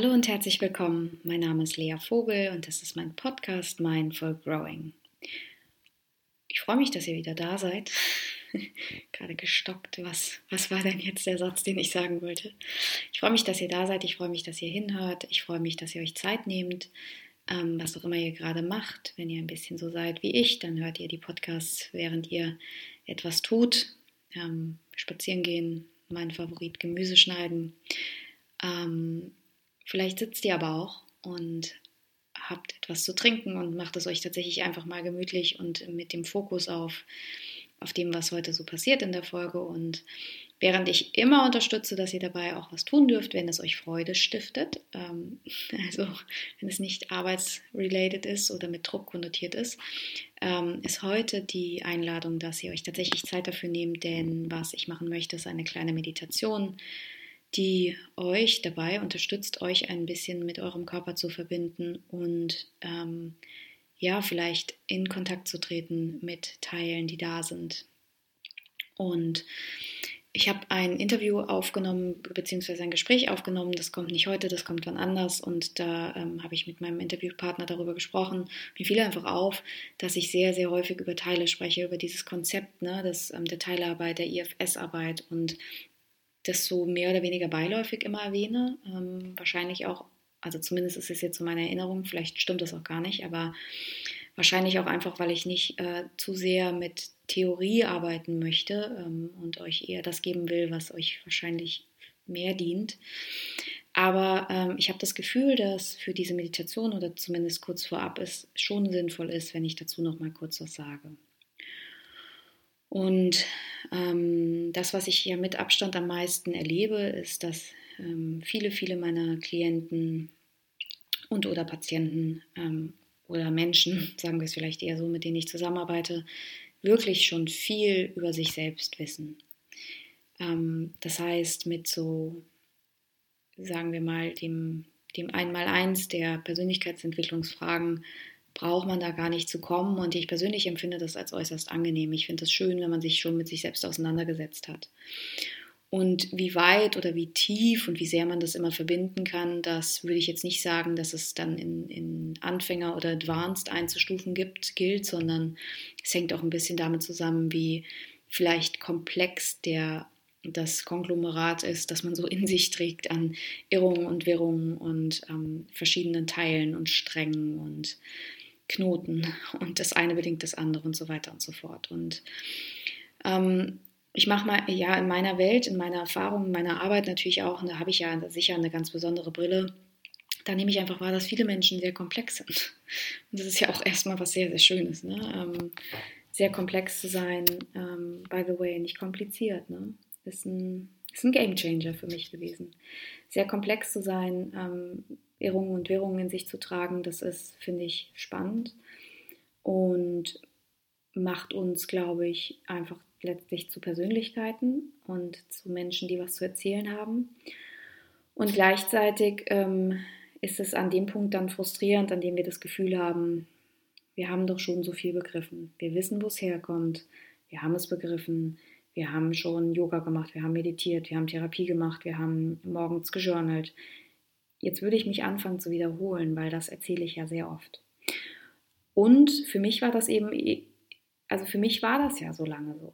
Hallo und herzlich willkommen. Mein Name ist Lea Vogel und das ist mein Podcast Mindful Growing. Ich freue mich, dass ihr wieder da seid. Gerade gestockt. Was, was war denn jetzt der Satz, den ich sagen wollte? Ich freue mich, dass ihr da seid. Ich freue mich, dass ihr hinhört. Ich freue mich, dass ihr euch Zeit nehmt. Ähm, was auch immer ihr gerade macht. Wenn ihr ein bisschen so seid wie ich, dann hört ihr die Podcasts, während ihr etwas tut. Ähm, spazieren gehen, mein Favorit Gemüse schneiden. Ähm, Vielleicht sitzt ihr aber auch und habt etwas zu trinken und macht es euch tatsächlich einfach mal gemütlich und mit dem Fokus auf, auf dem, was heute so passiert in der Folge. Und während ich immer unterstütze, dass ihr dabei auch was tun dürft, wenn es euch Freude stiftet, ähm, also wenn es nicht arbeitsrelated ist oder mit Druck konnotiert ist, ähm, ist heute die Einladung, dass ihr euch tatsächlich Zeit dafür nehmt, denn was ich machen möchte, ist eine kleine Meditation die euch dabei unterstützt, euch ein bisschen mit eurem Körper zu verbinden und ähm, ja, vielleicht in Kontakt zu treten mit Teilen, die da sind. Und ich habe ein Interview aufgenommen, beziehungsweise ein Gespräch aufgenommen. Das kommt nicht heute, das kommt wann anders. Und da ähm, habe ich mit meinem Interviewpartner darüber gesprochen. Mir fiel einfach auf, dass ich sehr, sehr häufig über Teile spreche, über dieses Konzept ne, des, ähm, der Teilarbeit, der IFS-Arbeit und das so mehr oder weniger beiläufig immer erwähne. Ähm, wahrscheinlich auch, also zumindest ist es jetzt so meine Erinnerung, vielleicht stimmt das auch gar nicht, aber wahrscheinlich auch einfach, weil ich nicht äh, zu sehr mit Theorie arbeiten möchte ähm, und euch eher das geben will, was euch wahrscheinlich mehr dient. Aber ähm, ich habe das Gefühl, dass für diese Meditation oder zumindest kurz vorab es schon sinnvoll ist, wenn ich dazu noch mal kurz was sage. Und ähm, das, was ich hier mit Abstand am meisten erlebe, ist, dass ähm, viele, viele meiner Klienten und oder Patienten ähm, oder Menschen, sagen wir es vielleicht eher so, mit denen ich zusammenarbeite, wirklich schon viel über sich selbst wissen. Ähm, das heißt, mit so, sagen wir mal, dem, dem Einmaleins der Persönlichkeitsentwicklungsfragen braucht man da gar nicht zu kommen. Und ich persönlich empfinde das als äußerst angenehm. Ich finde es schön, wenn man sich schon mit sich selbst auseinandergesetzt hat. Und wie weit oder wie tief und wie sehr man das immer verbinden kann, das würde ich jetzt nicht sagen, dass es dann in, in Anfänger oder Advanced einzustufen gibt, gilt, sondern es hängt auch ein bisschen damit zusammen, wie vielleicht komplex der das Konglomerat ist, das man so in sich trägt an Irrungen und Wirrungen und ähm, verschiedenen Teilen und Strängen und Knoten und das eine bedingt das andere und so weiter und so fort. Und ähm, ich mache mal, ja, in meiner Welt, in meiner Erfahrung, in meiner Arbeit natürlich auch, und da habe ich ja sicher eine ganz besondere Brille, da nehme ich einfach wahr, dass viele Menschen sehr komplex sind. Und das ist ja auch erstmal was sehr, sehr Schönes. Ne? Ähm, sehr komplex zu sein, ähm, by the way, nicht kompliziert. Ne? Ist ein, ist ein Game Changer für mich gewesen. Sehr komplex zu sein, ähm, Irrungen und Wirrungen in sich zu tragen, das ist, finde ich, spannend und macht uns, glaube ich, einfach letztlich zu Persönlichkeiten und zu Menschen, die was zu erzählen haben. Und gleichzeitig ähm, ist es an dem Punkt dann frustrierend, an dem wir das Gefühl haben, wir haben doch schon so viel begriffen. Wir wissen, wo es herkommt. Wir haben es begriffen. Wir haben schon Yoga gemacht, wir haben meditiert, wir haben Therapie gemacht, wir haben morgens gejournalt. Jetzt würde ich mich anfangen zu wiederholen, weil das erzähle ich ja sehr oft. Und für mich war das eben, also für mich war das ja so lange so.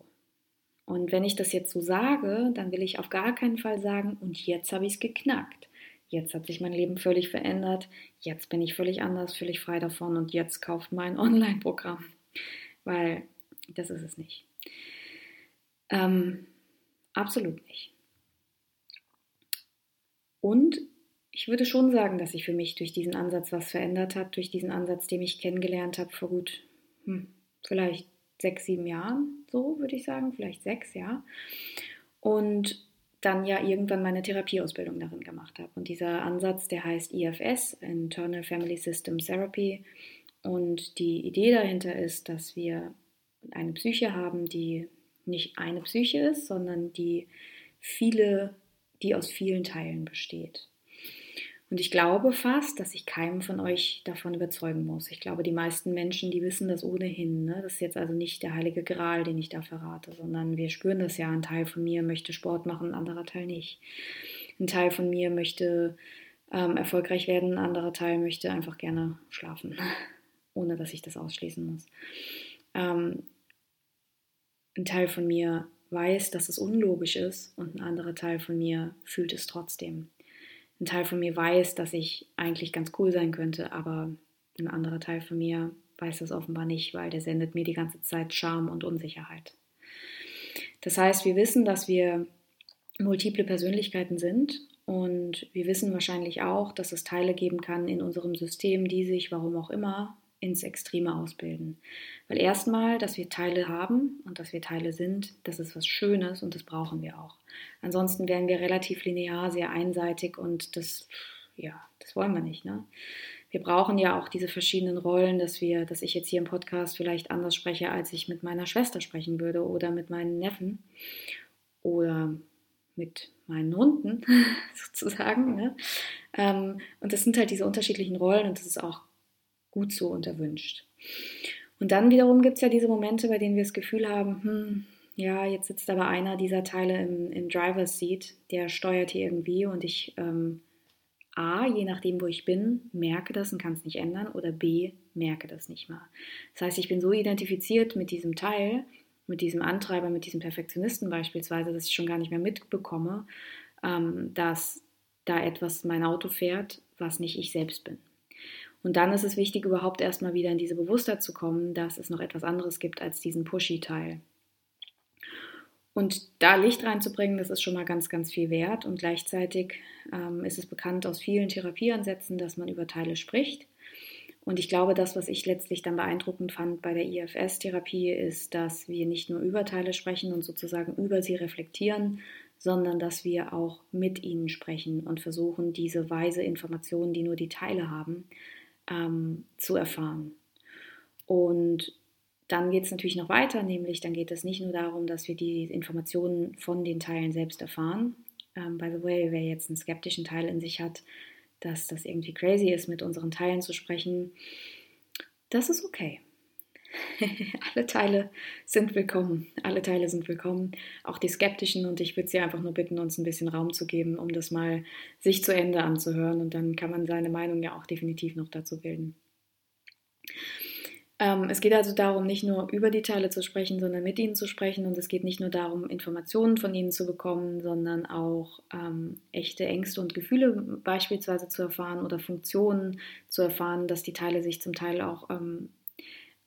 Und wenn ich das jetzt so sage, dann will ich auf gar keinen Fall sagen, und jetzt habe ich es geknackt. Jetzt hat sich mein Leben völlig verändert. Jetzt bin ich völlig anders, völlig frei davon und jetzt kauft mein Online-Programm. Weil das ist es nicht. Ähm, absolut nicht. Und ich würde schon sagen, dass sich für mich durch diesen Ansatz was verändert hat, durch diesen Ansatz, den ich kennengelernt habe vor gut, hm, vielleicht sechs, sieben Jahren, so würde ich sagen, vielleicht sechs, ja. Und dann ja irgendwann meine Therapieausbildung darin gemacht habe. Und dieser Ansatz, der heißt IFS, Internal Family System Therapy. Und die Idee dahinter ist, dass wir eine Psyche haben, die nicht eine Psyche ist, sondern die viele, die aus vielen Teilen besteht. Und ich glaube fast, dass ich keinem von euch davon überzeugen muss. Ich glaube, die meisten Menschen, die wissen das ohnehin. Ne? Das ist jetzt also nicht der heilige Gral, den ich da verrate, sondern wir spüren das ja. Ein Teil von mir möchte Sport machen, ein anderer Teil nicht. Ein Teil von mir möchte ähm, erfolgreich werden. Ein anderer Teil möchte einfach gerne schlafen, ohne dass ich das ausschließen muss. Ähm, ein Teil von mir weiß, dass es unlogisch ist und ein anderer Teil von mir fühlt es trotzdem. Ein Teil von mir weiß, dass ich eigentlich ganz cool sein könnte, aber ein anderer Teil von mir weiß das offenbar nicht, weil der sendet mir die ganze Zeit Scham und Unsicherheit. Das heißt, wir wissen, dass wir multiple Persönlichkeiten sind und wir wissen wahrscheinlich auch, dass es Teile geben kann in unserem System, die sich, warum auch immer, ins Extreme ausbilden. Weil erstmal, dass wir Teile haben und dass wir Teile sind, das ist was Schönes und das brauchen wir auch. Ansonsten wären wir relativ linear, sehr einseitig und das, ja, das wollen wir nicht. Ne? Wir brauchen ja auch diese verschiedenen Rollen, dass wir, dass ich jetzt hier im Podcast vielleicht anders spreche, als ich mit meiner Schwester sprechen würde oder mit meinen Neffen oder mit meinen Hunden sozusagen. Ne? Ähm, und das sind halt diese unterschiedlichen Rollen und das ist auch gut so und erwünscht. Und dann wiederum gibt es ja diese Momente, bei denen wir das Gefühl haben, hm, ja, jetzt sitzt aber einer dieser Teile im, im Driver's Seat, der steuert hier irgendwie und ich ähm, A, je nachdem, wo ich bin, merke das und kann es nicht ändern oder B, merke das nicht mal. Das heißt, ich bin so identifiziert mit diesem Teil, mit diesem Antreiber, mit diesem Perfektionisten beispielsweise, dass ich schon gar nicht mehr mitbekomme, ähm, dass da etwas mein Auto fährt, was nicht ich selbst bin. Und dann ist es wichtig, überhaupt erstmal wieder in diese Bewusstheit zu kommen, dass es noch etwas anderes gibt als diesen Pushy-Teil. Und da Licht reinzubringen, das ist schon mal ganz, ganz viel wert. Und gleichzeitig ähm, ist es bekannt aus vielen Therapieansätzen, dass man über Teile spricht. Und ich glaube, das, was ich letztlich dann beeindruckend fand bei der IFS-Therapie, ist, dass wir nicht nur über Teile sprechen und sozusagen über sie reflektieren, sondern dass wir auch mit ihnen sprechen und versuchen, diese weise Informationen, die nur die Teile haben, ähm, zu erfahren. Und dann geht es natürlich noch weiter, nämlich dann geht es nicht nur darum, dass wir die Informationen von den Teilen selbst erfahren. Ähm, by the way, wer jetzt einen skeptischen Teil in sich hat, dass das irgendwie crazy ist, mit unseren Teilen zu sprechen, das ist okay. Alle Teile sind willkommen. Alle Teile sind willkommen. Auch die Skeptischen. Und ich würde Sie einfach nur bitten, uns ein bisschen Raum zu geben, um das mal sich zu Ende anzuhören. Und dann kann man seine Meinung ja auch definitiv noch dazu bilden. Ähm, es geht also darum, nicht nur über die Teile zu sprechen, sondern mit ihnen zu sprechen. Und es geht nicht nur darum, Informationen von ihnen zu bekommen, sondern auch ähm, echte Ängste und Gefühle beispielsweise zu erfahren oder Funktionen zu erfahren, dass die Teile sich zum Teil auch ähm,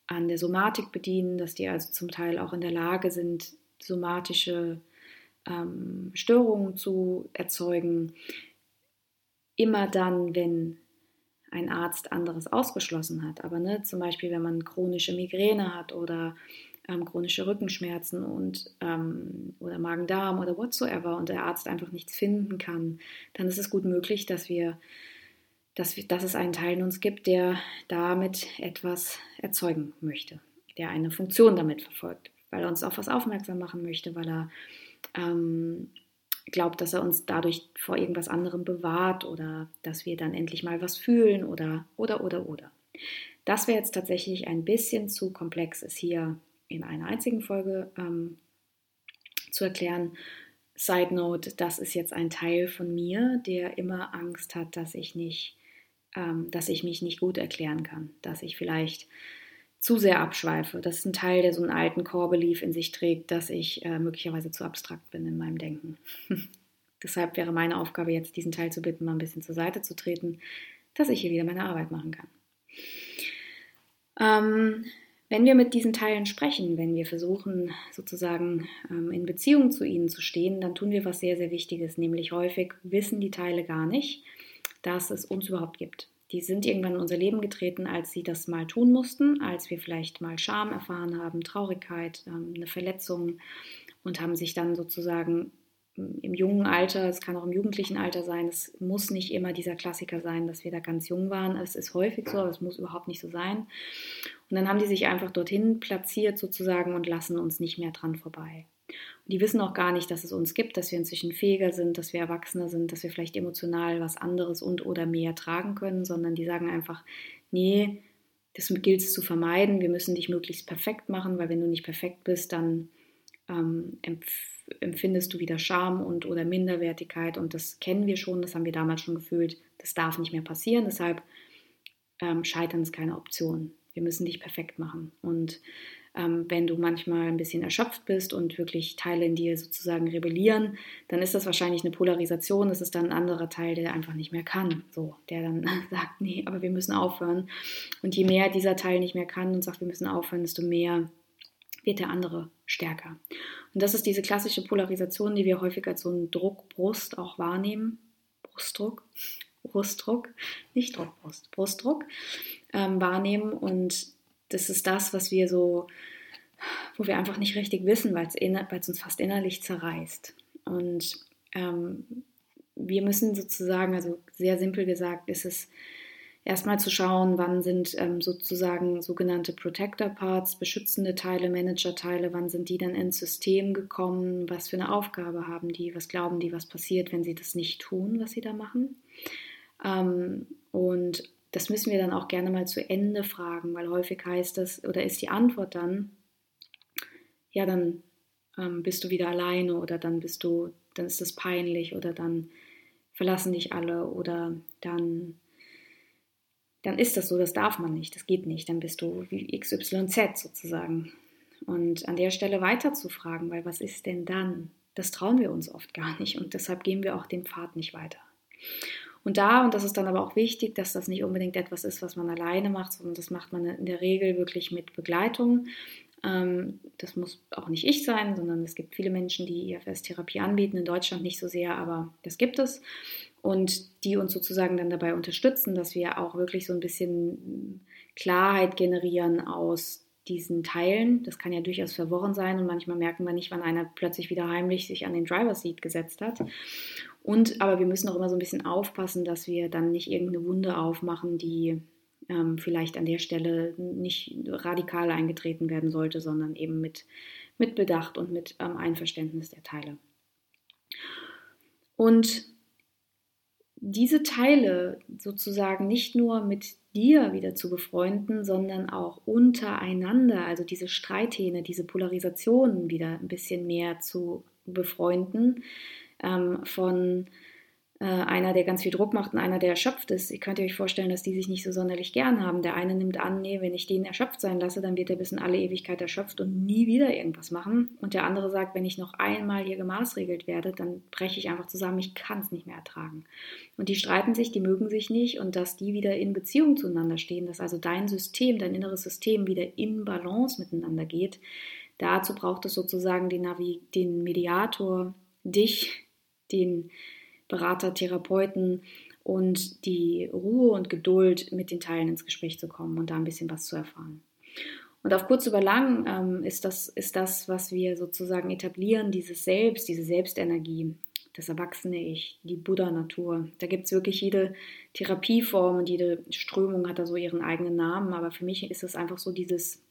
an der Somatik bedienen, dass die also zum Teil auch in der Lage sind, somatische ähm, Störungen zu erzeugen. Immer dann, wenn ein Arzt anderes ausgeschlossen hat. Aber ne, zum Beispiel, wenn man chronische Migräne hat oder ähm, chronische Rückenschmerzen und ähm, oder Magen-Darm oder whatsoever und der Arzt einfach nichts finden kann, dann ist es gut möglich, dass wir, dass, wir, dass es einen Teil in uns gibt, der damit etwas erzeugen möchte, der eine Funktion damit verfolgt, weil er uns auf was aufmerksam machen möchte, weil er ähm, glaubt, dass er uns dadurch vor irgendwas anderem bewahrt oder dass wir dann endlich mal was fühlen oder, oder, oder, oder. Das wäre jetzt tatsächlich ein bisschen zu komplex, es hier in einer einzigen Folge ähm, zu erklären. Side Note, das ist jetzt ein Teil von mir, der immer Angst hat, dass ich nicht, dass ich mich nicht gut erklären kann, dass ich vielleicht zu sehr abschweife. Das ist ein Teil, der so einen alten Core-Belief in sich trägt, dass ich äh, möglicherweise zu abstrakt bin in meinem Denken. Deshalb wäre meine Aufgabe jetzt, diesen Teil zu bitten, mal ein bisschen zur Seite zu treten, dass ich hier wieder meine Arbeit machen kann. Ähm, wenn wir mit diesen Teilen sprechen, wenn wir versuchen, sozusagen ähm, in Beziehung zu ihnen zu stehen, dann tun wir was sehr, sehr Wichtiges, nämlich häufig wissen die Teile gar nicht, dass es uns überhaupt gibt. Die sind irgendwann in unser Leben getreten, als sie das mal tun mussten, als wir vielleicht mal Scham erfahren haben, Traurigkeit, ähm, eine Verletzung und haben sich dann sozusagen hm, im jungen Alter, es kann auch im jugendlichen Alter sein, es muss nicht immer dieser Klassiker sein, dass wir da ganz jung waren. Es ist häufig so, aber es muss überhaupt nicht so sein. Und dann haben die sich einfach dorthin platziert sozusagen und lassen uns nicht mehr dran vorbei. Und die wissen auch gar nicht, dass es uns gibt, dass wir inzwischen fähiger sind, dass wir erwachsener sind, dass wir vielleicht emotional was anderes und oder mehr tragen können, sondern die sagen einfach, nee, das gilt es zu vermeiden, wir müssen dich möglichst perfekt machen, weil wenn du nicht perfekt bist, dann ähm, empfindest du wieder Scham und oder Minderwertigkeit und das kennen wir schon, das haben wir damals schon gefühlt, das darf nicht mehr passieren, deshalb ähm, Scheitern ist keine Option. Wir müssen dich perfekt machen und ähm, wenn du manchmal ein bisschen erschöpft bist und wirklich Teile in dir sozusagen rebellieren, dann ist das wahrscheinlich eine Polarisation. Das ist dann ein anderer Teil, der einfach nicht mehr kann. So, der dann sagt, nee, aber wir müssen aufhören. Und je mehr dieser Teil nicht mehr kann und sagt, wir müssen aufhören, desto mehr wird der andere stärker. Und das ist diese klassische Polarisation, die wir häufig als so einen Druckbrust auch wahrnehmen. Brustdruck, Brustdruck, nicht Druckbrust, Brustdruck ähm, wahrnehmen. Und das ist das, was wir so, wo wir einfach nicht richtig wissen, weil es uns fast innerlich zerreißt. Und ähm, wir müssen sozusagen, also sehr simpel gesagt, ist es erstmal zu schauen, wann sind ähm, sozusagen sogenannte Protector Parts, beschützende Teile, Manager-Teile, wann sind die dann ins System gekommen, was für eine Aufgabe haben die, was glauben die, was passiert, wenn sie das nicht tun, was sie da machen. Ähm, und das müssen wir dann auch gerne mal zu Ende fragen, weil häufig heißt das oder ist die Antwort dann, ja, dann ähm, bist du wieder alleine oder dann bist du, dann ist das peinlich oder dann verlassen dich alle oder dann, dann ist das so, das darf man nicht, das geht nicht, dann bist du wie XYZ sozusagen. Und an der Stelle weiter zu fragen, weil was ist denn dann? Das trauen wir uns oft gar nicht und deshalb gehen wir auch den Pfad nicht weiter. Und da, und das ist dann aber auch wichtig, dass das nicht unbedingt etwas ist, was man alleine macht, sondern das macht man in der Regel wirklich mit Begleitung. Ähm, das muss auch nicht ich sein, sondern es gibt viele Menschen, die IFS-Therapie anbieten, in Deutschland nicht so sehr, aber das gibt es. Und die uns sozusagen dann dabei unterstützen, dass wir auch wirklich so ein bisschen Klarheit generieren aus diesen Teilen. Das kann ja durchaus verworren sein und manchmal merken wir nicht, wann einer plötzlich wieder heimlich sich an den Driver Seat gesetzt hat. Und aber wir müssen auch immer so ein bisschen aufpassen, dass wir dann nicht irgendeine Wunde aufmachen, die ähm, vielleicht an der Stelle nicht radikal eingetreten werden sollte, sondern eben mit, mit Bedacht und mit ähm, Einverständnis der Teile. Und diese Teile sozusagen nicht nur mit dir wieder zu befreunden, sondern auch untereinander, also diese Streithähne, diese Polarisationen wieder ein bisschen mehr zu befreunden, ähm, von einer, der ganz viel Druck macht und einer, der erschöpft ist. Ihr könnt euch vorstellen, dass die sich nicht so sonderlich gern haben. Der eine nimmt an, nee, wenn ich den erschöpft sein lasse, dann wird er bis in alle Ewigkeit erschöpft und nie wieder irgendwas machen. Und der andere sagt, wenn ich noch einmal hier gemaßregelt werde, dann breche ich einfach zusammen, ich kann es nicht mehr ertragen. Und die streiten sich, die mögen sich nicht und dass die wieder in Beziehung zueinander stehen, dass also dein System, dein inneres System wieder in Balance miteinander geht. Dazu braucht es sozusagen den, Navi den Mediator, dich, den Berater, Therapeuten und die Ruhe und Geduld, mit den Teilen ins Gespräch zu kommen und da ein bisschen was zu erfahren. Und auf kurz über lang ähm, ist, das, ist das, was wir sozusagen etablieren, dieses Selbst, diese Selbstenergie, das erwachsene Ich, die Buddha-Natur. Da gibt es wirklich jede Therapieform und jede Strömung hat da so ihren eigenen Namen, aber für mich ist es einfach so dieses,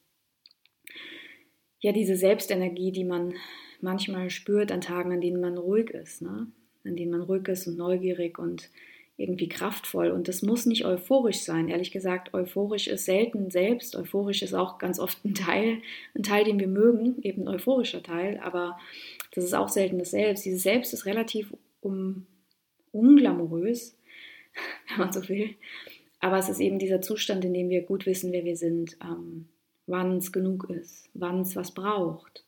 ja, diese Selbstenergie, die man manchmal spürt an Tagen, an denen man ruhig ist, ne? An denen man ruhig ist und neugierig und irgendwie kraftvoll. Und das muss nicht euphorisch sein. Ehrlich gesagt, euphorisch ist selten selbst. Euphorisch ist auch ganz oft ein Teil, ein Teil, den wir mögen, eben ein euphorischer Teil. Aber das ist auch selten das Selbst. Dieses Selbst ist relativ um, unglamourös, wenn man so will. Aber es ist eben dieser Zustand, in dem wir gut wissen, wer wir sind, ähm, wann es genug ist, wann es was braucht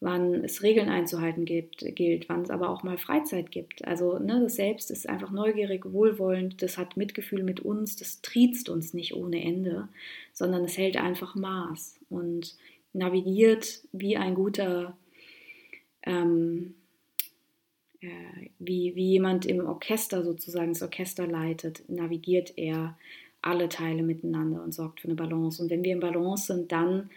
wann es Regeln einzuhalten gibt, gilt, wann es aber auch mal Freizeit gibt. Also ne, das Selbst ist einfach neugierig, wohlwollend, das hat Mitgefühl mit uns, das triezt uns nicht ohne Ende, sondern es hält einfach Maß und navigiert wie ein guter, ähm, äh, wie, wie jemand im Orchester sozusagen das Orchester leitet, navigiert er alle Teile miteinander und sorgt für eine Balance. Und wenn wir in Balance sind, dann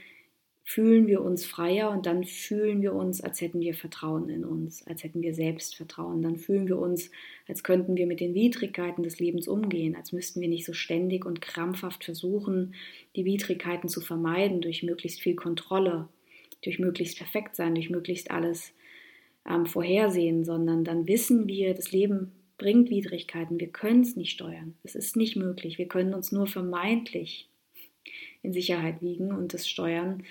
fühlen wir uns freier und dann fühlen wir uns, als hätten wir Vertrauen in uns, als hätten wir Selbstvertrauen. Dann fühlen wir uns, als könnten wir mit den Widrigkeiten des Lebens umgehen, als müssten wir nicht so ständig und krampfhaft versuchen, die Widrigkeiten zu vermeiden durch möglichst viel Kontrolle, durch möglichst perfekt sein, durch möglichst alles ähm, vorhersehen, sondern dann wissen wir, das Leben bringt Widrigkeiten, wir können es nicht steuern, es ist nicht möglich, wir können uns nur vermeintlich in Sicherheit wiegen und das steuern.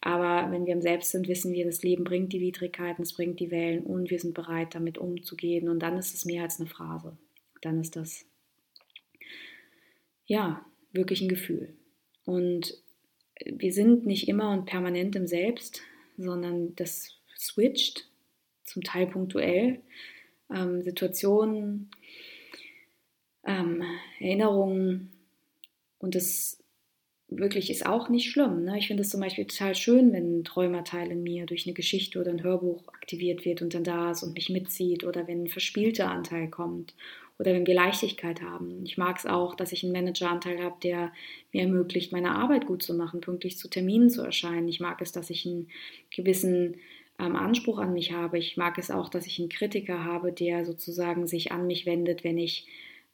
Aber wenn wir im Selbst sind, wissen wir, das Leben bringt die Widrigkeiten, es bringt die Wellen und wir sind bereit, damit umzugehen. Und dann ist es mehr als eine Phrase. Dann ist das, ja, wirklich ein Gefühl. Und wir sind nicht immer und permanent im Selbst, sondern das switcht, zum Teil punktuell. Ähm, Situationen, ähm, Erinnerungen und das wirklich ist auch nicht schlimm. Ne? Ich finde es zum Beispiel total schön, wenn ein Träumerteil in mir durch eine Geschichte oder ein Hörbuch aktiviert wird und dann da ist und mich mitzieht oder wenn ein verspielter Anteil kommt oder wenn wir Leichtigkeit haben. Ich mag es auch, dass ich einen Manageranteil habe, der mir ermöglicht, meine Arbeit gut zu machen, pünktlich zu Terminen zu erscheinen. Ich mag es, dass ich einen gewissen ähm, Anspruch an mich habe. Ich mag es auch, dass ich einen Kritiker habe, der sozusagen sich an mich wendet, wenn ich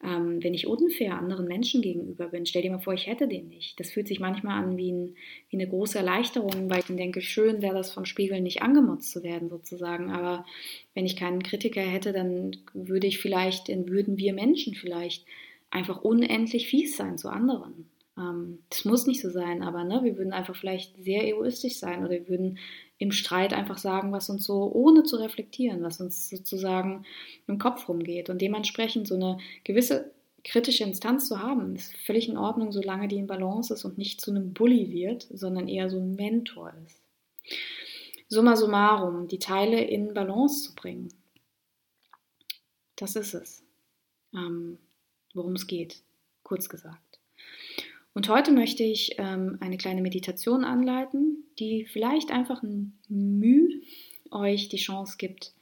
ähm, wenn ich unfair anderen Menschen gegenüber bin. Stell dir mal vor, ich hätte den nicht. Das fühlt sich manchmal an wie, ein, wie eine große Erleichterung, weil ich dann denke, schön wäre das vom Spiegel nicht angemotzt zu werden sozusagen. Aber wenn ich keinen Kritiker hätte, dann würde ich vielleicht, würden wir Menschen vielleicht einfach unendlich fies sein zu anderen. Ähm, das muss nicht so sein, aber ne, wir würden einfach vielleicht sehr egoistisch sein oder wir würden im Streit einfach sagen, was uns so, ohne zu reflektieren, was uns sozusagen im Kopf rumgeht. Und dementsprechend so eine gewisse kritische Instanz zu haben, ist völlig in Ordnung, solange die in Balance ist und nicht zu einem Bully wird, sondern eher so ein Mentor ist. Summa summarum, die Teile in Balance zu bringen. Das ist es, ähm, worum es geht, kurz gesagt. Und heute möchte ich ähm, eine kleine Meditation anleiten, die vielleicht einfach ein Mühe euch die Chance gibt,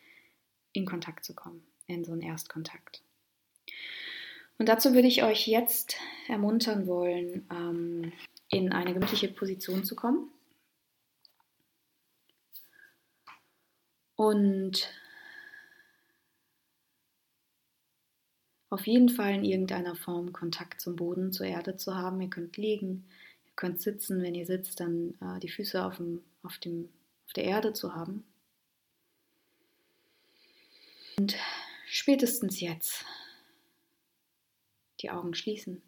in Kontakt zu kommen, in so einen Erstkontakt. Und dazu würde ich euch jetzt ermuntern wollen, ähm, in eine gemütliche Position zu kommen. Und auf jeden Fall in irgendeiner Form Kontakt zum Boden, zur Erde zu haben. Ihr könnt liegen, ihr könnt sitzen, wenn ihr sitzt, dann äh, die Füße auf, dem, auf, dem, auf der Erde zu haben. Und spätestens jetzt die Augen schließen.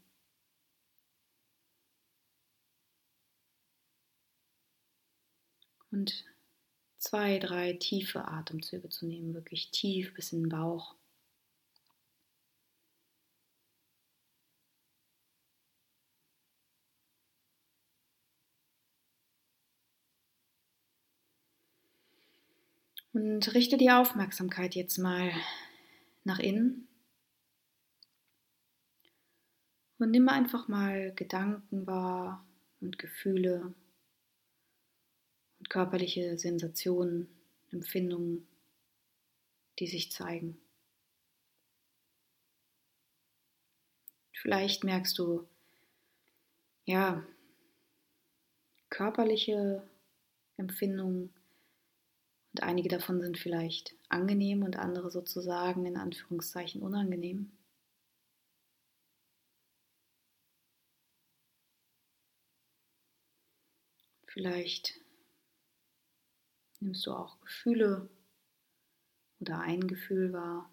Und zwei, drei tiefe Atemzüge zu nehmen, wirklich tief bis in den Bauch. Und richte die Aufmerksamkeit jetzt mal nach innen. Und nimm einfach mal Gedanken wahr und Gefühle und körperliche Sensationen, Empfindungen, die sich zeigen. Vielleicht merkst du, ja, körperliche Empfindungen, und einige davon sind vielleicht angenehm und andere sozusagen in Anführungszeichen unangenehm. Vielleicht nimmst du auch Gefühle oder ein Gefühl wahr.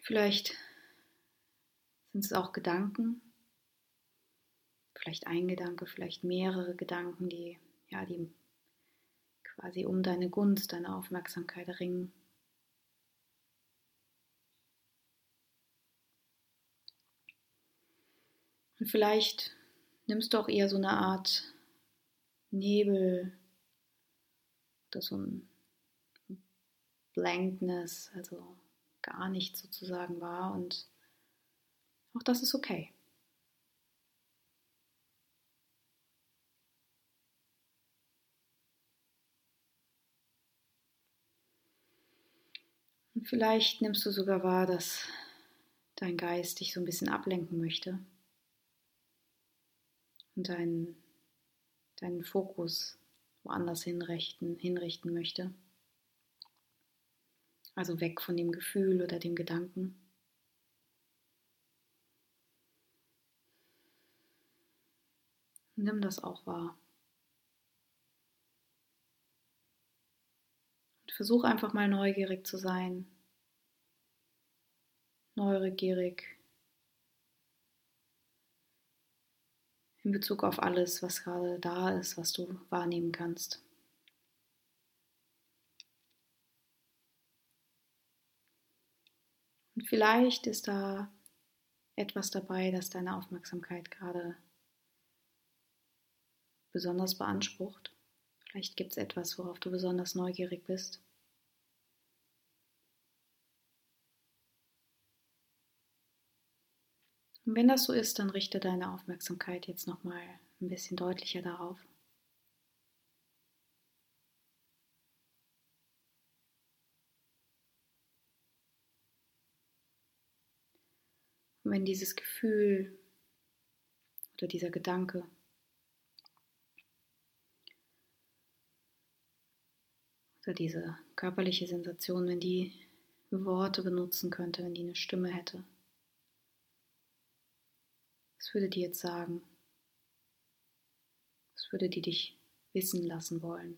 Vielleicht sind es auch Gedanken? Vielleicht ein Gedanke, vielleicht mehrere Gedanken, die, ja, die quasi um deine Gunst, deine Aufmerksamkeit ringen. Und vielleicht nimmst du auch eher so eine Art Nebel oder so ein Blankness, also gar nichts sozusagen wahr und auch das ist okay. Und vielleicht nimmst du sogar wahr, dass dein Geist dich so ein bisschen ablenken möchte und deinen, deinen Fokus woanders hinrichten, hinrichten möchte. Also weg von dem Gefühl oder dem Gedanken. Nimm das auch wahr. Und Versuch einfach mal neugierig zu sein. Neugierig in Bezug auf alles, was gerade da ist, was du wahrnehmen kannst. Und vielleicht ist da etwas dabei, das deine Aufmerksamkeit gerade besonders beansprucht. Vielleicht gibt es etwas, worauf du besonders neugierig bist. Und wenn das so ist, dann richte deine Aufmerksamkeit jetzt nochmal ein bisschen deutlicher darauf. Und wenn dieses Gefühl oder dieser Gedanke oder diese körperliche Sensation, wenn die Worte benutzen könnte, wenn die eine Stimme hätte, was würde die jetzt sagen? Was würde die dich wissen lassen wollen?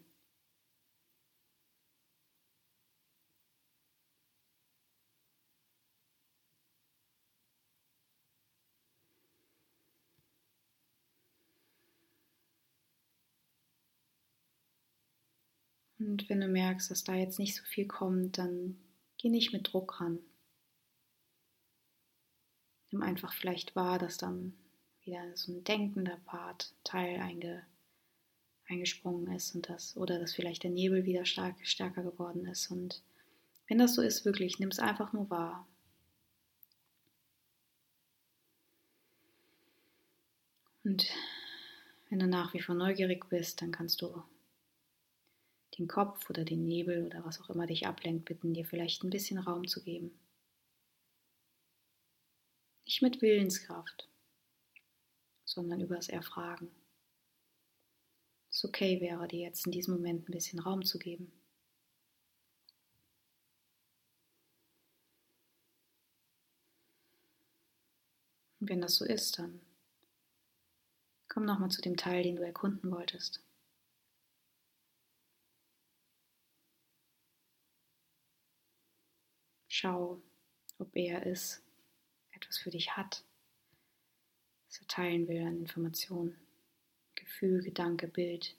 Und wenn du merkst, dass da jetzt nicht so viel kommt, dann geh nicht mit Druck ran. Nimm einfach vielleicht wahr, dass dann wieder so ein denkender Part Teil einge, eingesprungen ist und das, oder dass vielleicht der Nebel wieder stark, stärker geworden ist. Und wenn das so ist, wirklich, nimm es einfach nur wahr. Und wenn du nach wie vor neugierig bist, dann kannst du den Kopf oder den Nebel oder was auch immer dich ablenkt, bitten, dir vielleicht ein bisschen Raum zu geben. Nicht mit Willenskraft, sondern übers Erfragen. Es okay wäre, dir jetzt in diesem Moment ein bisschen Raum zu geben. Und wenn das so ist, dann komm nochmal zu dem Teil, den du erkunden wolltest. Schau, ob er es etwas für dich hat, was er teilen will an Informationen, Gefühl, Gedanke, Bild.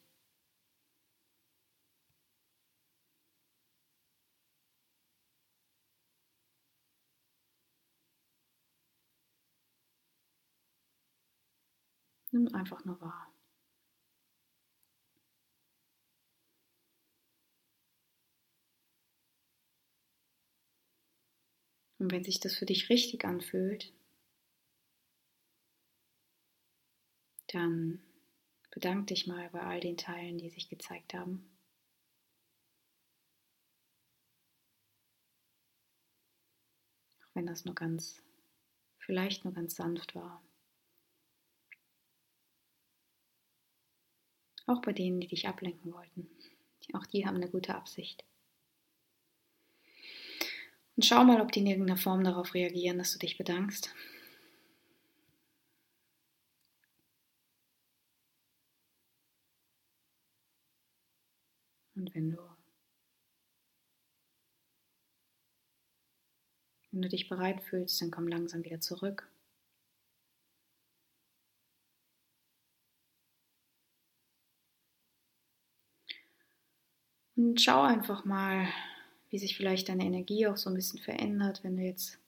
Nimm einfach nur wahr. Und wenn sich das für dich richtig anfühlt, dann bedank dich mal bei all den Teilen, die sich gezeigt haben. Auch wenn das nur ganz, vielleicht nur ganz sanft war. Auch bei denen, die dich ablenken wollten. Auch die haben eine gute Absicht. Und schau mal, ob die in irgendeiner Form darauf reagieren, dass du dich bedankst. Und wenn du, wenn du dich bereit fühlst, dann komm langsam wieder zurück. Und schau einfach mal, wie sich vielleicht deine Energie auch so ein bisschen verändert, wenn du jetzt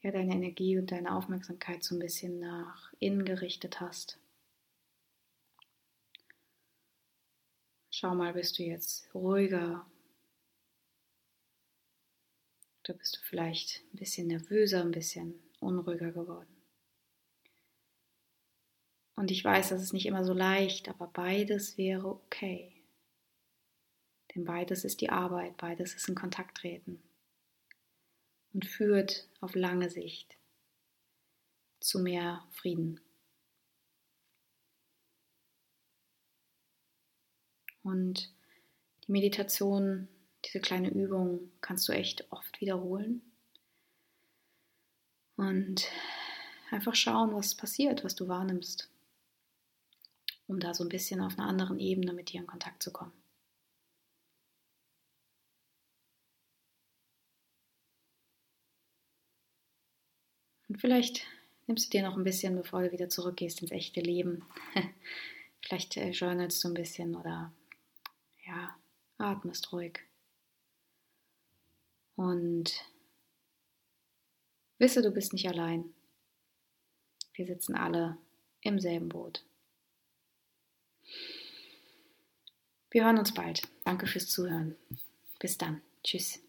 ja deine Energie und deine Aufmerksamkeit so ein bisschen nach innen gerichtet hast. Schau mal, bist du jetzt ruhiger? Oder bist du vielleicht ein bisschen nervöser, ein bisschen unruhiger geworden? Und ich weiß, das ist nicht immer so leicht, aber beides wäre okay. Denn beides ist die Arbeit, beides ist in Kontakt treten und führt auf lange Sicht zu mehr Frieden. Und die Meditation, diese kleine Übung kannst du echt oft wiederholen. Und einfach schauen, was passiert, was du wahrnimmst. Um da so ein bisschen auf einer anderen Ebene mit dir in Kontakt zu kommen. Und vielleicht nimmst du dir noch ein bisschen, bevor du wieder zurückgehst ins echte Leben. vielleicht äh, journalst du ein bisschen oder ja, atmest ruhig. Und wisse, du bist nicht allein. Wir sitzen alle im selben Boot. Wir hören uns bald. Danke fürs Zuhören. Bis dann. Tschüss.